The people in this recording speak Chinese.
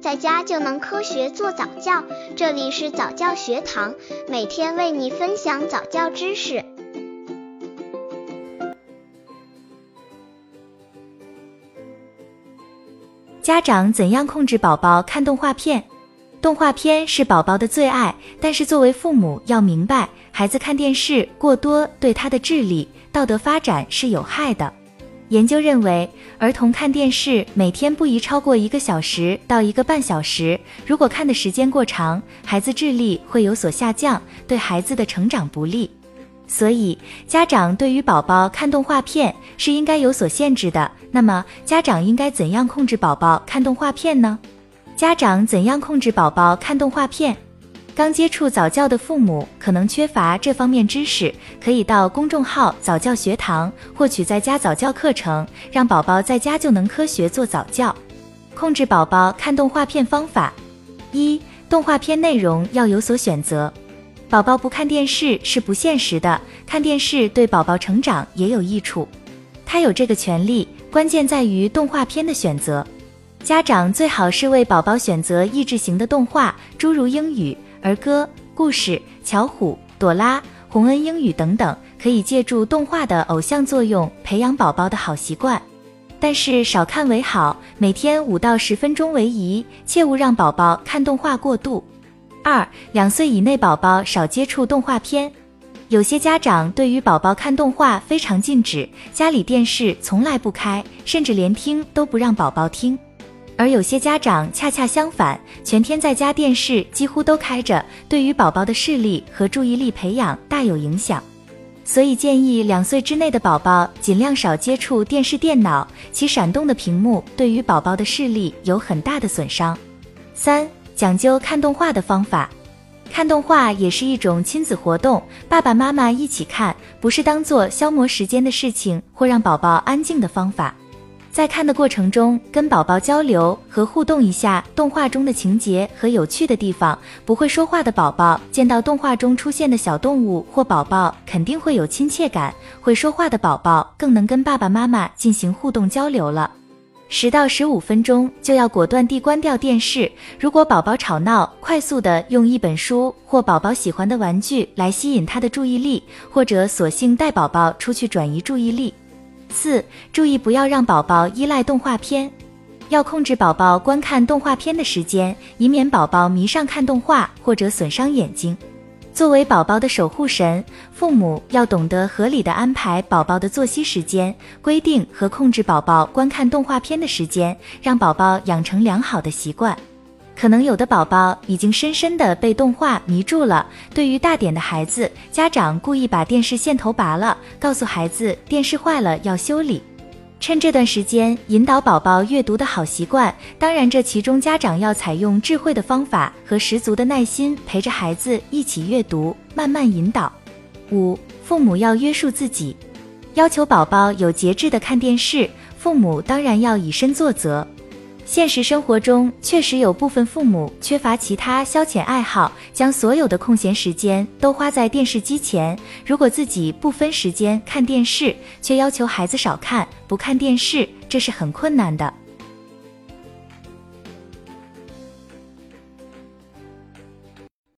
在家就能科学做早教。这里是早教学堂，每天为你分享早教知识。家长怎样控制宝宝看动画片？动画片是宝宝的最爱，但是作为父母要明白，孩子看电视过多对他的智力、道德发展是有害的。研究认为，儿童看电视每天不宜超过一个小时到一个半小时。如果看的时间过长，孩子智力会有所下降，对孩子的成长不利。所以，家长对于宝宝看动画片是应该有所限制的。那么，家长应该怎样控制宝宝看动画片呢？家长怎样控制宝宝看动画片？刚接触早教的父母可能缺乏这方面知识，可以到公众号早教学堂获取在家早教课程，让宝宝在家就能科学做早教。控制宝宝看动画片方法：一、动画片内容要有所选择。宝宝不看电视是不现实的，看电视对宝宝成长也有益处，他有这个权利。关键在于动画片的选择，家长最好是为宝宝选择益智型的动画，诸如英语。儿歌、故事、巧虎、朵拉、洪恩英语等等，可以借助动画的偶像作用培养宝宝的好习惯，但是少看为好，每天五到十分钟为宜，切勿让宝宝看动画过度。二、两岁以内宝宝少接触动画片，有些家长对于宝宝看动画非常禁止，家里电视从来不开，甚至连听都不让宝宝听。而有些家长恰恰相反，全天在家电视几乎都开着，对于宝宝的视力和注意力培养大有影响。所以建议两岁之内的宝宝尽量少接触电视、电脑，其闪动的屏幕对于宝宝的视力有很大的损伤。三、讲究看动画的方法，看动画也是一种亲子活动，爸爸妈妈一起看，不是当做消磨时间的事情或让宝宝安静的方法。在看的过程中，跟宝宝交流和互动一下动画中的情节和有趣的地方。不会说话的宝宝见到动画中出现的小动物或宝宝，肯定会有亲切感；会说话的宝宝更能跟爸爸妈妈进行互动交流了。十到十五分钟就要果断地关掉电视。如果宝宝吵闹，快速的用一本书或宝宝喜欢的玩具来吸引他的注意力，或者索性带宝宝出去转移注意力。四、注意不要让宝宝依赖动画片，要控制宝宝观看动画片的时间，以免宝宝迷上看动画或者损伤眼睛。作为宝宝的守护神，父母要懂得合理的安排宝宝的作息时间，规定和控制宝宝观看动画片的时间，让宝宝养成良好的习惯。可能有的宝宝已经深深的被动画迷住了。对于大点的孩子，家长故意把电视线头拔了，告诉孩子电视坏了要修理。趁这段时间引导宝宝阅读的好习惯。当然，这其中家长要采用智慧的方法和十足的耐心，陪着孩子一起阅读，慢慢引导。五、父母要约束自己，要求宝宝有节制的看电视。父母当然要以身作则。现实生活中，确实有部分父母缺乏其他消遣爱好，将所有的空闲时间都花在电视机前。如果自己不分时间看电视，却要求孩子少看、不看电视，这是很困难的。